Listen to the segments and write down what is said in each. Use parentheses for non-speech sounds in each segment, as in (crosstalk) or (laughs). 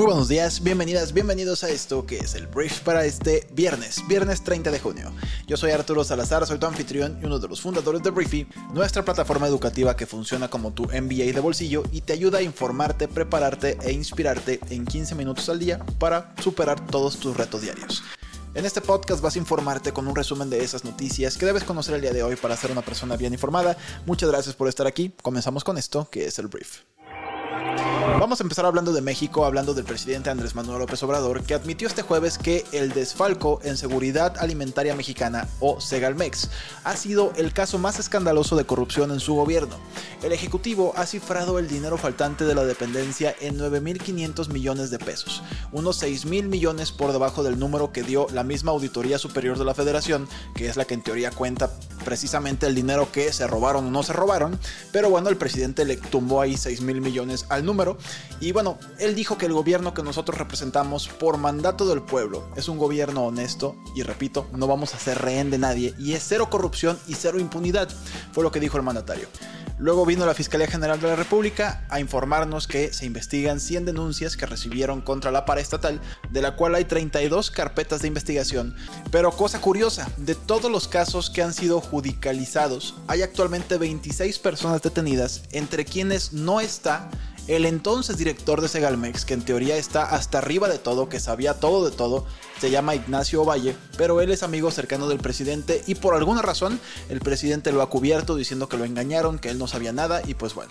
Muy buenos días, bienvenidas, bienvenidos a esto que es el brief para este viernes, viernes 30 de junio. Yo soy Arturo Salazar, soy tu anfitrión y uno de los fundadores de Briefy, nuestra plataforma educativa que funciona como tu MBA de bolsillo y te ayuda a informarte, prepararte e inspirarte en 15 minutos al día para superar todos tus retos diarios. En este podcast vas a informarte con un resumen de esas noticias que debes conocer el día de hoy para ser una persona bien informada. Muchas gracias por estar aquí. Comenzamos con esto que es el brief. Vamos a empezar hablando de México, hablando del presidente Andrés Manuel López Obrador, que admitió este jueves que el desfalco en seguridad alimentaria mexicana, o Segalmex, ha sido el caso más escandaloso de corrupción en su gobierno. El Ejecutivo ha cifrado el dinero faltante de la dependencia en 9.500 millones de pesos, unos 6.000 millones por debajo del número que dio la misma Auditoría Superior de la Federación, que es la que en teoría cuenta precisamente el dinero que se robaron o no se robaron, pero bueno, el presidente le tumbó ahí 6.000 millones al número y bueno, él dijo que el gobierno que nosotros representamos por mandato del pueblo es un gobierno honesto y repito, no vamos a ser rehén de nadie y es cero corrupción y cero impunidad, fue lo que dijo el mandatario. Luego vino la Fiscalía General de la República a informarnos que se investigan 100 denuncias que recibieron contra la paraestatal, de la cual hay 32 carpetas de investigación. Pero cosa curiosa, de todos los casos que han sido judicializados, hay actualmente 26 personas detenidas, entre quienes no está el entonces director de Segalmex, que en teoría está hasta arriba de todo, que sabía todo de todo, se llama Ignacio Valle, pero él es amigo cercano del presidente y por alguna razón el presidente lo ha cubierto diciendo que lo engañaron, que él no sabía nada y pues bueno.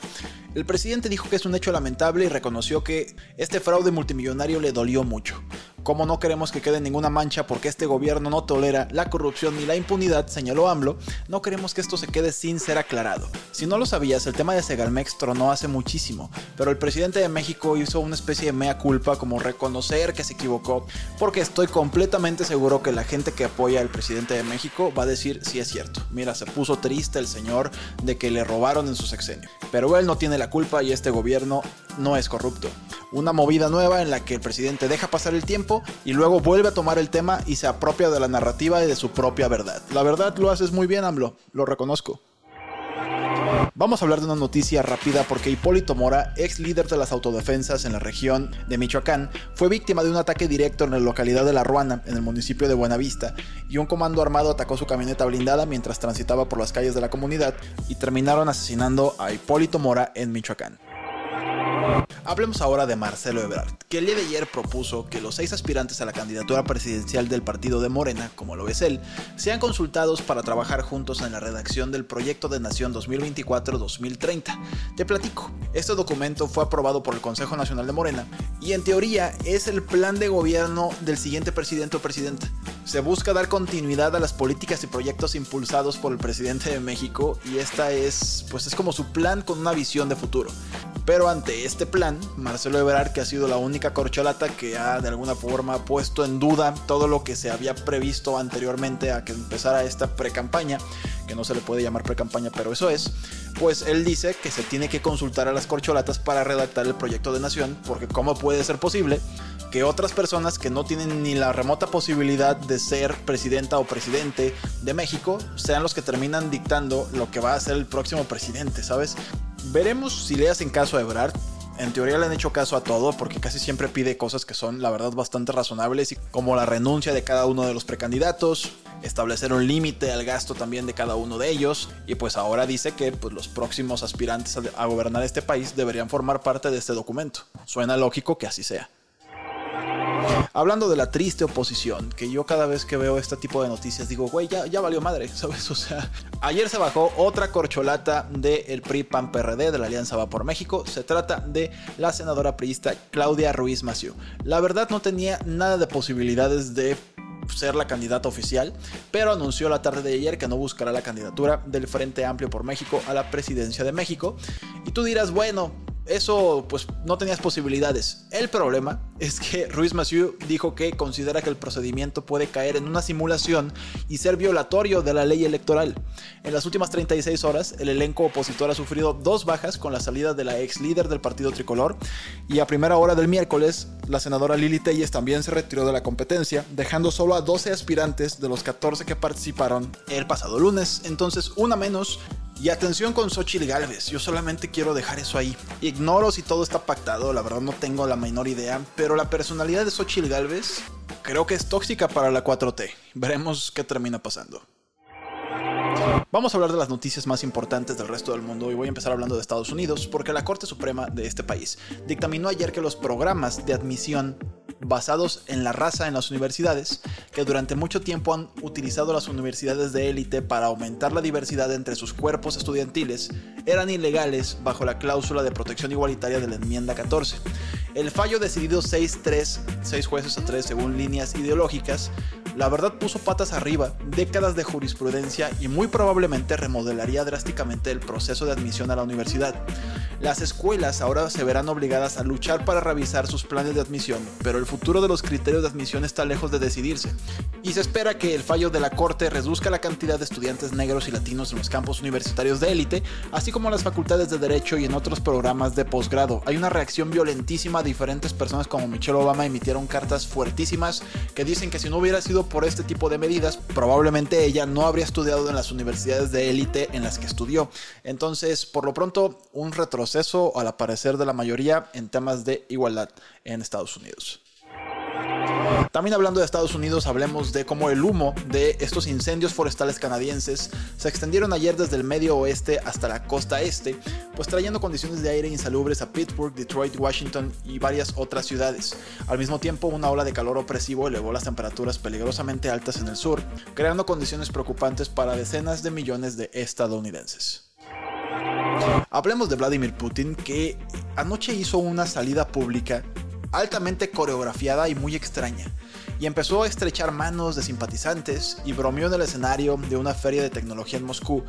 El presidente dijo que es un hecho lamentable y reconoció que este fraude multimillonario le dolió mucho. Como no queremos que quede ninguna mancha porque este gobierno no tolera la corrupción ni la impunidad, señaló AMLO, no queremos que esto se quede sin ser aclarado. Si no lo sabías, el tema de Segalmex tronó hace muchísimo, pero el presidente de México hizo una especie de mea culpa como reconocer que se equivocó, porque estoy completamente seguro que la gente que apoya al presidente de México va a decir si es cierto. Mira, se puso triste el señor de que le robaron en su sexenio. Pero él no tiene la culpa y este gobierno no es corrupto. Una movida nueva en la que el presidente deja pasar el tiempo y luego vuelve a tomar el tema y se apropia de la narrativa y de su propia verdad. La verdad lo haces muy bien, AMLO, lo reconozco. Vamos a hablar de una noticia rápida porque Hipólito Mora, ex líder de las autodefensas en la región de Michoacán, fue víctima de un ataque directo en la localidad de La Ruana, en el municipio de Buenavista, y un comando armado atacó su camioneta blindada mientras transitaba por las calles de la comunidad y terminaron asesinando a Hipólito Mora en Michoacán. Hablemos ahora de Marcelo Ebrard, que el día de ayer propuso que los seis aspirantes a la candidatura presidencial del partido de Morena, como lo es él, sean consultados para trabajar juntos en la redacción del proyecto de Nación 2024-2030. Te platico, este documento fue aprobado por el Consejo Nacional de Morena y en teoría es el plan de gobierno del siguiente presidente o presidenta. Se busca dar continuidad a las políticas y proyectos impulsados por el presidente de México y esta es, pues es como su plan con una visión de futuro. Pero ante este plan, Marcelo Ebrard, que ha sido la única corcholata que ha de alguna forma puesto en duda todo lo que se había previsto anteriormente a que empezara esta pre-campaña, que no se le puede llamar pre-campaña, pero eso es, pues él dice que se tiene que consultar a las corcholatas para redactar el proyecto de nación, porque ¿cómo puede ser posible que otras personas que no tienen ni la remota posibilidad de ser presidenta o presidente de México sean los que terminan dictando lo que va a ser el próximo presidente, ¿sabes? Veremos si le hacen caso a Ebrard. En teoría le han hecho caso a todo porque casi siempre pide cosas que son la verdad bastante razonables como la renuncia de cada uno de los precandidatos, establecer un límite al gasto también de cada uno de ellos y pues ahora dice que pues, los próximos aspirantes a gobernar este país deberían formar parte de este documento. Suena lógico que así sea. Hablando de la triste oposición, que yo cada vez que veo este tipo de noticias digo, güey, ya, ya valió madre, (laughs) ¿sabes? O sea, ayer se bajó otra corcholata del PRI PAN PRD de la Alianza Va por México. Se trata de la senadora priista Claudia Ruiz Massieu. La verdad no tenía nada de posibilidades de ser la candidata oficial, pero anunció la tarde de ayer que no buscará la candidatura del Frente Amplio por México a la presidencia de México. Y tú dirás, bueno, eso pues no tenías posibilidades. El problema es que Ruiz Massieu dijo que considera que el procedimiento puede caer en una simulación y ser violatorio de la ley electoral. En las últimas 36 horas, el elenco opositor ha sufrido dos bajas con la salida de la ex líder del partido tricolor y a primera hora del miércoles, la senadora Lili Telles también se retiró de la competencia, dejando solo a 12 aspirantes de los 14 que participaron el pasado lunes. Entonces, una menos y atención con Xochitl Galvez, yo solamente quiero dejar eso ahí. Ignoro si todo está pactado, la verdad no tengo la menor idea, pero la personalidad de Xochitl Galvez creo que es tóxica para la 4T. Veremos qué termina pasando. Vamos a hablar de las noticias más importantes del resto del mundo y voy a empezar hablando de Estados Unidos porque la Corte Suprema de este país dictaminó ayer que los programas de admisión basados en la raza en las universidades, que durante mucho tiempo han utilizado las universidades de élite para aumentar la diversidad entre sus cuerpos estudiantiles, eran ilegales bajo la cláusula de protección igualitaria de la enmienda 14. El fallo decidido 6-3, 6 jueces a 3 según líneas ideológicas, la verdad puso patas arriba décadas de jurisprudencia y muy probablemente remodelaría drásticamente el proceso de admisión a la universidad. Las escuelas ahora se verán obligadas a luchar para revisar sus planes de admisión, pero el futuro de los criterios de admisión está lejos de decidirse, y se espera que el fallo de la Corte reduzca la cantidad de estudiantes negros y latinos en los campos universitarios de élite, así como en las facultades de Derecho y en otros programas de posgrado. Hay una reacción violentísima, diferentes personas como Michelle Obama emitieron cartas fuertísimas que dicen que si no hubiera sido por este tipo de medidas, probablemente ella no habría estudiado en las universidades de élite en las que estudió. Entonces, por lo pronto, un retroceso al aparecer de la mayoría en temas de igualdad en Estados Unidos. También hablando de Estados Unidos, hablemos de cómo el humo de estos incendios forestales canadienses se extendieron ayer desde el medio oeste hasta la costa este, pues trayendo condiciones de aire insalubres a Pittsburgh, Detroit, Washington y varias otras ciudades. Al mismo tiempo, una ola de calor opresivo elevó las temperaturas peligrosamente altas en el sur, creando condiciones preocupantes para decenas de millones de estadounidenses. Hablemos de Vladimir Putin que anoche hizo una salida pública altamente coreografiada y muy extraña, y empezó a estrechar manos de simpatizantes y bromeó en el escenario de una feria de tecnología en Moscú,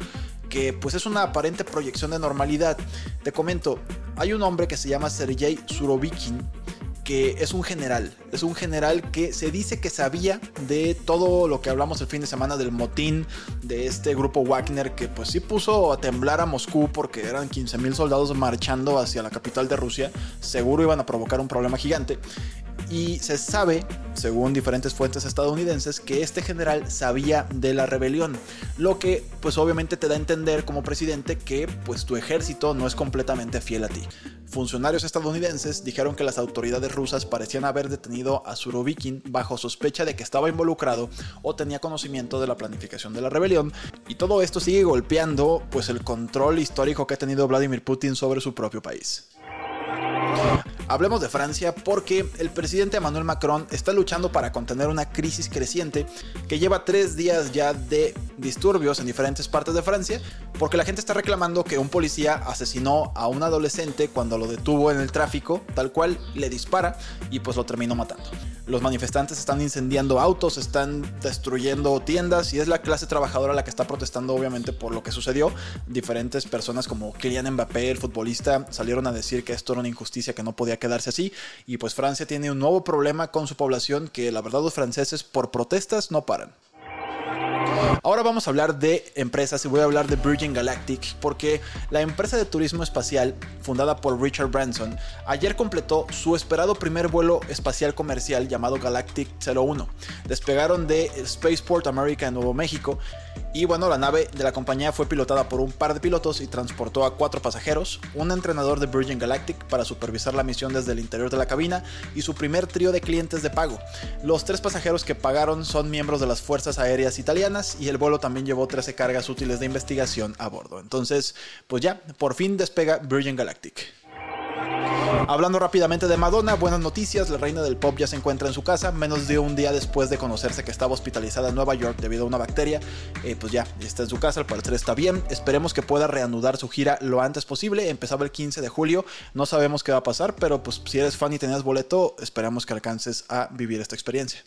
que pues es una aparente proyección de normalidad. Te comento, hay un hombre que se llama Sergei Surovikin, que es un general. Es un general que se dice que sabía de todo lo que hablamos el fin de semana del motín de este grupo Wagner, que pues sí puso a temblar a Moscú porque eran 15.000 soldados marchando hacia la capital de Rusia. Seguro iban a provocar un problema gigante. Y se sabe, según diferentes fuentes estadounidenses, que este general sabía de la rebelión, lo que pues obviamente te da a entender como presidente que pues tu ejército no es completamente fiel a ti. Funcionarios estadounidenses dijeron que las autoridades rusas parecían haber detenido a Surovikin bajo sospecha de que estaba involucrado o tenía conocimiento de la planificación de la rebelión, y todo esto sigue golpeando pues el control histórico que ha tenido Vladimir Putin sobre su propio país. Hablemos de Francia porque el presidente Emmanuel Macron está luchando para contener una crisis creciente que lleva tres días ya de disturbios en diferentes partes de Francia porque la gente está reclamando que un policía asesinó a un adolescente cuando lo detuvo en el tráfico, tal cual le dispara y pues lo terminó matando. Los manifestantes están incendiando autos, están destruyendo tiendas y es la clase trabajadora la que está protestando obviamente por lo que sucedió. Diferentes personas como Kylian Mbappé, el futbolista, salieron a decir que esto era una injusticia que no podía quedarse así y pues Francia tiene un nuevo problema con su población que la verdad los franceses por protestas no paran. Ahora vamos a hablar de empresas y voy a hablar de Virgin Galactic porque la empresa de turismo espacial fundada por Richard Branson ayer completó su esperado primer vuelo espacial comercial llamado Galactic 01. Despegaron de Spaceport America en Nuevo México y bueno, la nave de la compañía fue pilotada por un par de pilotos y transportó a cuatro pasajeros, un entrenador de Virgin Galactic para supervisar la misión desde el interior de la cabina y su primer trío de clientes de pago. Los tres pasajeros que pagaron son miembros de las Fuerzas Aéreas Italianas y el vuelo también llevó 13 cargas útiles de investigación a bordo. Entonces, pues ya, por fin despega Virgin Galactic. Hablando rápidamente de Madonna, buenas noticias, la reina del pop ya se encuentra en su casa, menos de un día después de conocerse que estaba hospitalizada en Nueva York debido a una bacteria, eh, pues ya, está en su casa, al parecer está bien, esperemos que pueda reanudar su gira lo antes posible, empezaba el 15 de julio, no sabemos qué va a pasar, pero pues si eres fan y tenías boleto, esperamos que alcances a vivir esta experiencia.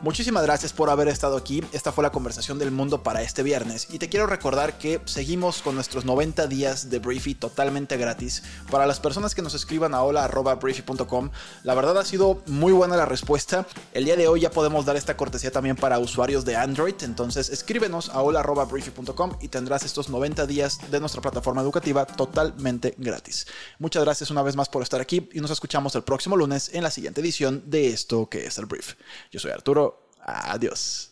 Muchísimas gracias por haber estado aquí. Esta fue la conversación del mundo para este viernes. Y te quiero recordar que seguimos con nuestros 90 días de Briefy totalmente gratis. Para las personas que nos escriban a hola.briefy.com, la verdad ha sido muy buena la respuesta. El día de hoy ya podemos dar esta cortesía también para usuarios de Android. Entonces escríbenos a hola.briefy.com y tendrás estos 90 días de nuestra plataforma educativa totalmente gratis. Muchas gracias una vez más por estar aquí y nos escuchamos el próximo lunes en la siguiente edición de esto que es el Brief. Yo soy Arturo. Adiós.